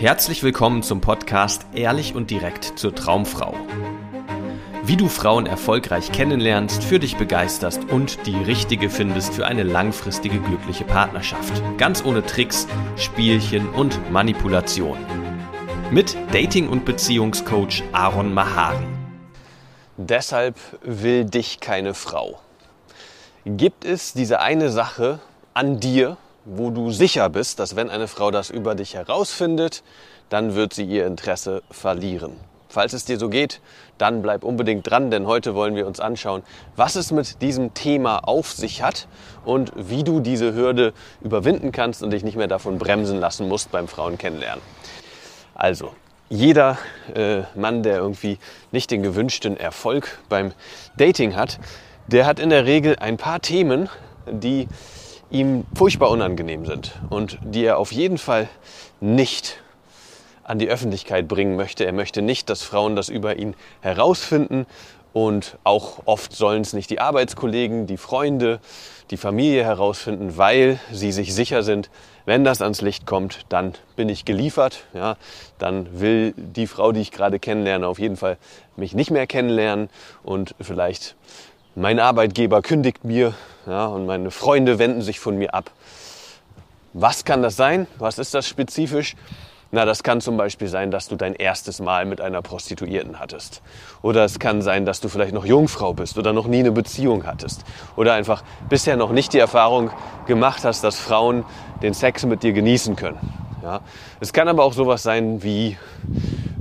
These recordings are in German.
Herzlich willkommen zum Podcast Ehrlich und direkt zur Traumfrau. Wie du Frauen erfolgreich kennenlernst, für dich begeisterst und die richtige findest für eine langfristige glückliche Partnerschaft. Ganz ohne Tricks, Spielchen und Manipulation. Mit Dating- und Beziehungscoach Aaron Mahari. Deshalb will dich keine Frau. Gibt es diese eine Sache an dir, wo du sicher bist, dass wenn eine Frau das über dich herausfindet, dann wird sie ihr Interesse verlieren. Falls es dir so geht, dann bleib unbedingt dran, denn heute wollen wir uns anschauen, was es mit diesem Thema auf sich hat und wie du diese Hürde überwinden kannst und dich nicht mehr davon bremsen lassen musst beim Frauen kennenlernen. Also, jeder äh, Mann, der irgendwie nicht den gewünschten Erfolg beim Dating hat, der hat in der Regel ein paar Themen, die ihm furchtbar unangenehm sind und die er auf jeden Fall nicht an die Öffentlichkeit bringen möchte. Er möchte nicht, dass Frauen das über ihn herausfinden und auch oft sollen es nicht die Arbeitskollegen, die Freunde, die Familie herausfinden, weil sie sich sicher sind, wenn das ans Licht kommt, dann bin ich geliefert. Ja, dann will die Frau, die ich gerade kennenlerne, auf jeden Fall mich nicht mehr kennenlernen und vielleicht mein Arbeitgeber kündigt mir ja, und meine Freunde wenden sich von mir ab. Was kann das sein? Was ist das spezifisch? Na, das kann zum Beispiel sein, dass du dein erstes Mal mit einer Prostituierten hattest. Oder es kann sein, dass du vielleicht noch Jungfrau bist oder noch nie eine Beziehung hattest. Oder einfach bisher noch nicht die Erfahrung gemacht hast, dass Frauen den Sex mit dir genießen können. Ja? Es kann aber auch sowas sein wie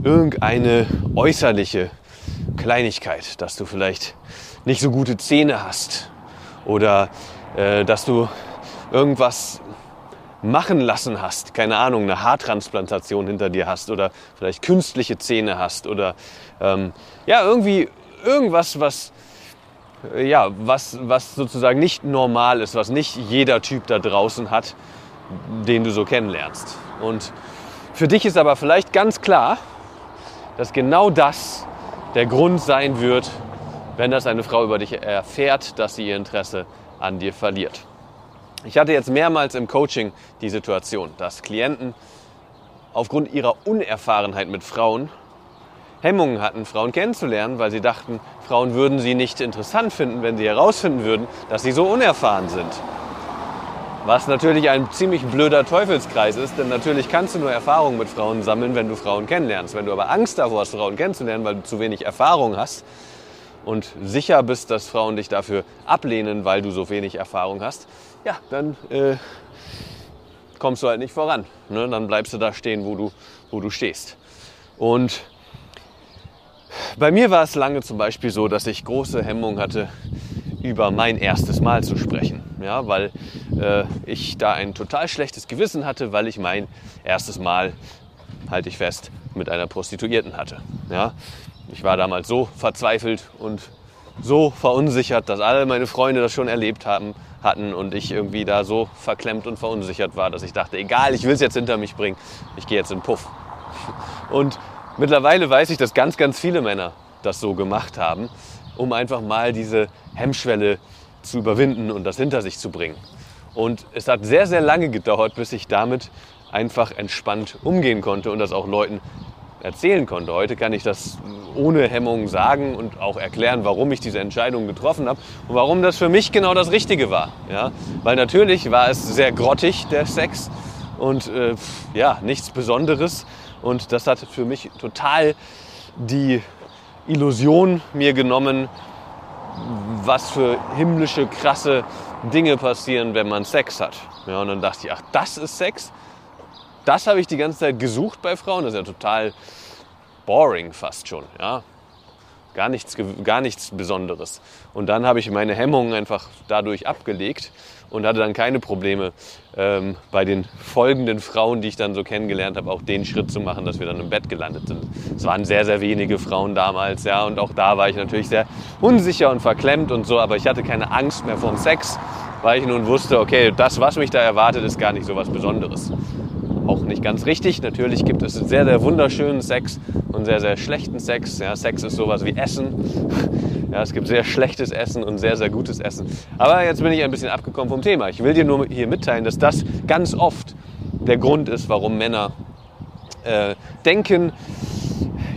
irgendeine äußerliche Kleinigkeit, dass du vielleicht nicht so gute Zähne hast oder äh, dass du irgendwas machen lassen hast, keine Ahnung, eine Haartransplantation hinter dir hast oder vielleicht künstliche Zähne hast oder ähm, ja, irgendwie irgendwas, was, äh, ja, was, was sozusagen nicht normal ist, was nicht jeder Typ da draußen hat, den du so kennenlernst. Und für dich ist aber vielleicht ganz klar, dass genau das der Grund sein wird, wenn das eine Frau über dich erfährt, dass sie ihr Interesse an dir verliert. Ich hatte jetzt mehrmals im Coaching die Situation, dass Klienten aufgrund ihrer Unerfahrenheit mit Frauen Hemmungen hatten, Frauen kennenzulernen, weil sie dachten, Frauen würden sie nicht interessant finden, wenn sie herausfinden würden, dass sie so unerfahren sind. Was natürlich ein ziemlich blöder Teufelskreis ist, denn natürlich kannst du nur Erfahrungen mit Frauen sammeln, wenn du Frauen kennenlernst. Wenn du aber Angst davor hast, Frauen kennenzulernen, weil du zu wenig Erfahrung hast, und sicher bist, dass Frauen dich dafür ablehnen, weil du so wenig Erfahrung hast, ja, dann äh, kommst du halt nicht voran. Ne? Dann bleibst du da stehen, wo du, wo du stehst. Und bei mir war es lange zum Beispiel so, dass ich große Hemmung hatte, über mein erstes Mal zu sprechen. Ja, weil äh, ich da ein total schlechtes Gewissen hatte, weil ich mein erstes Mal, halte ich fest, mit einer Prostituierten hatte. Ja, ich war damals so verzweifelt und so verunsichert, dass alle meine Freunde das schon erlebt haben, hatten und ich irgendwie da so verklemmt und verunsichert war, dass ich dachte, egal, ich will es jetzt hinter mich bringen, ich gehe jetzt in Puff. Und mittlerweile weiß ich, dass ganz, ganz viele Männer das so gemacht haben, um einfach mal diese Hemmschwelle zu überwinden und das hinter sich zu bringen. Und es hat sehr, sehr lange gedauert, bis ich damit einfach entspannt umgehen konnte und das auch Leuten erzählen konnte. Heute kann ich das ohne Hemmung sagen und auch erklären, warum ich diese Entscheidung getroffen habe und warum das für mich genau das Richtige war. Ja? Weil natürlich war es sehr grottig, der Sex, und äh, ja, nichts Besonderes. Und das hat für mich total die Illusion mir genommen, was für himmlische, krasse Dinge passieren, wenn man Sex hat. Ja, und dann dachte ich, ach, das ist Sex? Das habe ich die ganze Zeit gesucht bei Frauen. Das ist ja total boring fast schon. Ja? Gar, nichts, gar nichts Besonderes. Und dann habe ich meine Hemmungen einfach dadurch abgelegt und hatte dann keine Probleme ähm, bei den folgenden Frauen, die ich dann so kennengelernt habe, auch den Schritt zu machen, dass wir dann im Bett gelandet sind. Es waren sehr, sehr wenige Frauen damals, ja, und auch da war ich natürlich sehr unsicher und verklemmt und so, aber ich hatte keine Angst mehr vor dem Sex, weil ich nun wusste, okay, das, was mich da erwartet, ist gar nicht so was Besonderes auch nicht ganz richtig. Natürlich gibt es sehr, sehr wunderschönen Sex und sehr, sehr schlechten Sex. Ja, Sex ist sowas wie Essen. Ja, es gibt sehr schlechtes Essen und sehr, sehr gutes Essen. Aber jetzt bin ich ein bisschen abgekommen vom Thema. Ich will dir nur hier mitteilen, dass das ganz oft der Grund ist, warum Männer äh, denken,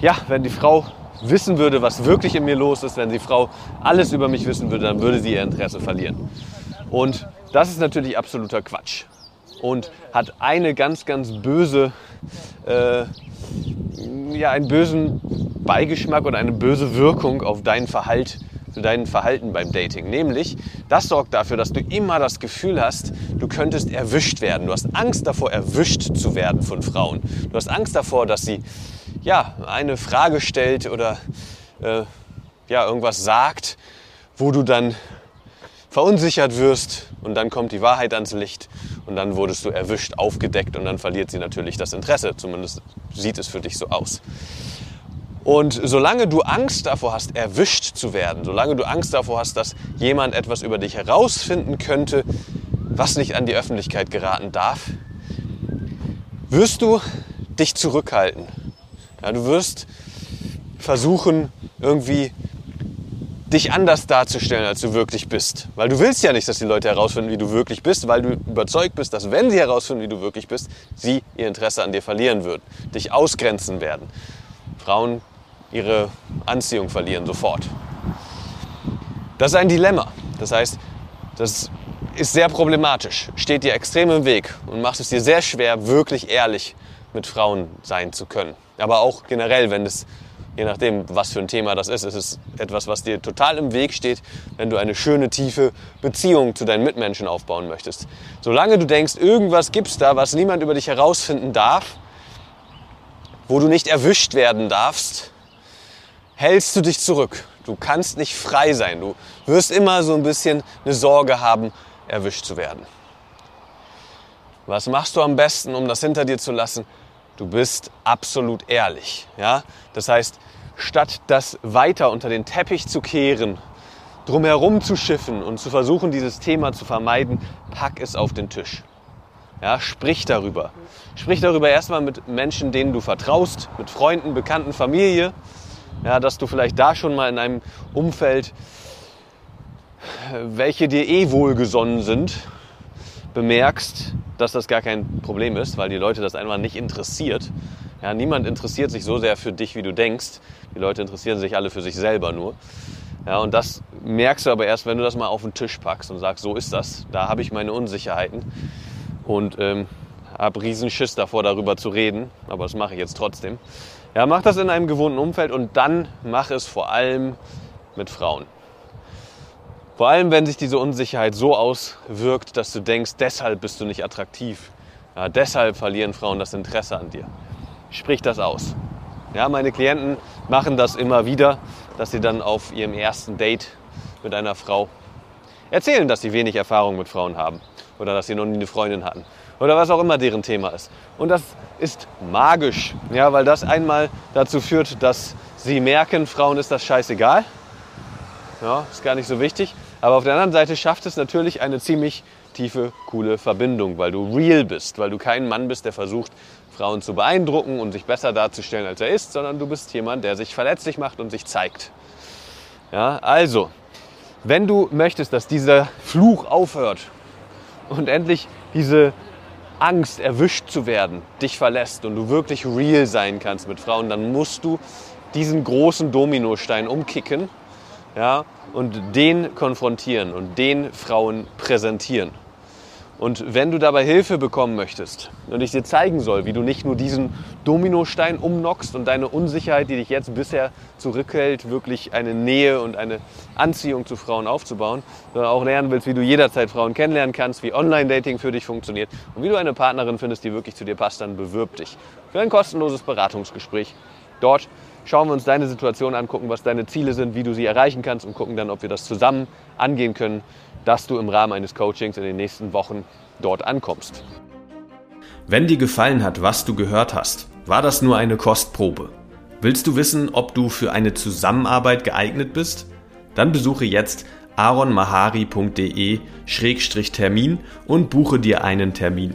ja, wenn die Frau wissen würde, was wirklich in mir los ist, wenn die Frau alles über mich wissen würde, dann würde sie ihr Interesse verlieren. Und das ist natürlich absoluter Quatsch und hat eine ganz, ganz böse, äh, ja, einen bösen Beigeschmack oder eine böse Wirkung auf dein Verhalten zu deinem Verhalten beim Dating. Nämlich, das sorgt dafür, dass du immer das Gefühl hast, du könntest erwischt werden. Du hast Angst davor, erwischt zu werden von Frauen. Du hast Angst davor, dass sie ja, eine Frage stellt oder äh, ja, irgendwas sagt, wo du dann verunsichert wirst und dann kommt die Wahrheit ans Licht und dann wurdest du erwischt, aufgedeckt und dann verliert sie natürlich das Interesse. Zumindest sieht es für dich so aus. Und solange du Angst davor hast, erwischt zu werden, solange du Angst davor hast, dass jemand etwas über dich herausfinden könnte, was nicht an die Öffentlichkeit geraten darf, wirst du dich zurückhalten. Ja, du wirst versuchen, irgendwie dich anders darzustellen, als du wirklich bist. Weil du willst ja nicht, dass die Leute herausfinden, wie du wirklich bist, weil du überzeugt bist, dass wenn sie herausfinden, wie du wirklich bist, sie ihr Interesse an dir verlieren würden, dich ausgrenzen werden. Frauen ihre Anziehung verlieren sofort. Das ist ein Dilemma. Das heißt, das ist sehr problematisch, steht dir extrem im Weg und macht es dir sehr schwer, wirklich ehrlich mit Frauen sein zu können. Aber auch generell, wenn es je nachdem, was für ein Thema das ist. Es ist etwas, was dir total im Weg steht, wenn du eine schöne, tiefe Beziehung zu deinen Mitmenschen aufbauen möchtest. Solange du denkst, irgendwas gibt's da, was niemand über dich herausfinden darf, wo du nicht erwischt werden darfst, hältst du dich zurück. Du kannst nicht frei sein. Du wirst immer so ein bisschen eine Sorge haben, erwischt zu werden. Was machst du am besten, um das hinter dir zu lassen? Du bist absolut ehrlich. Ja? Das heißt, statt das weiter unter den Teppich zu kehren, drumherum zu schiffen und zu versuchen, dieses Thema zu vermeiden, pack es auf den Tisch. Ja, sprich darüber. Sprich darüber erstmal mit Menschen, denen du vertraust, mit Freunden, Bekannten, Familie. Ja, dass du vielleicht da schon mal in einem Umfeld, welche dir eh wohlgesonnen sind, bemerkst, dass das gar kein Problem ist, weil die Leute das einfach nicht interessiert. Ja, niemand interessiert sich so sehr für dich, wie du denkst. Die Leute interessieren sich alle für sich selber nur. Ja, und das merkst du aber erst, wenn du das mal auf den Tisch packst und sagst, so ist das. Da habe ich meine Unsicherheiten und ähm, habe riesen Schiss davor, darüber zu reden. Aber das mache ich jetzt trotzdem. Ja, mach das in einem gewohnten Umfeld und dann mach es vor allem mit Frauen. Vor allem, wenn sich diese Unsicherheit so auswirkt, dass du denkst, deshalb bist du nicht attraktiv. Ja, deshalb verlieren Frauen das Interesse an dir. Sprich das aus. Ja, meine Klienten machen das immer wieder, dass sie dann auf ihrem ersten Date mit einer Frau erzählen, dass sie wenig Erfahrung mit Frauen haben oder dass sie noch nie eine Freundin hatten oder was auch immer deren Thema ist. Und das ist magisch, ja, weil das einmal dazu führt, dass sie merken, Frauen ist das scheißegal. Ja, ist gar nicht so wichtig. Aber auf der anderen Seite schafft es natürlich eine ziemlich tiefe, coole Verbindung, weil du real bist, weil du kein Mann bist, der versucht, Frauen zu beeindrucken und sich besser darzustellen, als er ist, sondern du bist jemand, der sich verletzlich macht und sich zeigt. Ja, also, wenn du möchtest, dass dieser Fluch aufhört und endlich diese Angst, erwischt zu werden, dich verlässt und du wirklich real sein kannst mit Frauen, dann musst du diesen großen Dominostein umkicken ja, und den konfrontieren und den Frauen präsentieren. Und wenn du dabei Hilfe bekommen möchtest und ich dir zeigen soll, wie du nicht nur diesen Dominostein umnockst und deine Unsicherheit, die dich jetzt bisher zurückhält, wirklich eine Nähe und eine Anziehung zu Frauen aufzubauen, sondern auch lernen willst, wie du jederzeit Frauen kennenlernen kannst, wie Online-Dating für dich funktioniert und wie du eine Partnerin findest, die wirklich zu dir passt, dann bewirb dich für ein kostenloses Beratungsgespräch. Dort schauen wir uns deine Situation an, gucken, was deine Ziele sind, wie du sie erreichen kannst und gucken dann, ob wir das zusammen angehen können, dass du im Rahmen eines Coachings in den nächsten Wochen dort ankommst. Wenn dir gefallen hat, was du gehört hast, war das nur eine Kostprobe. Willst du wissen, ob du für eine Zusammenarbeit geeignet bist? Dann besuche jetzt aronmahari.de-termin und buche dir einen Termin.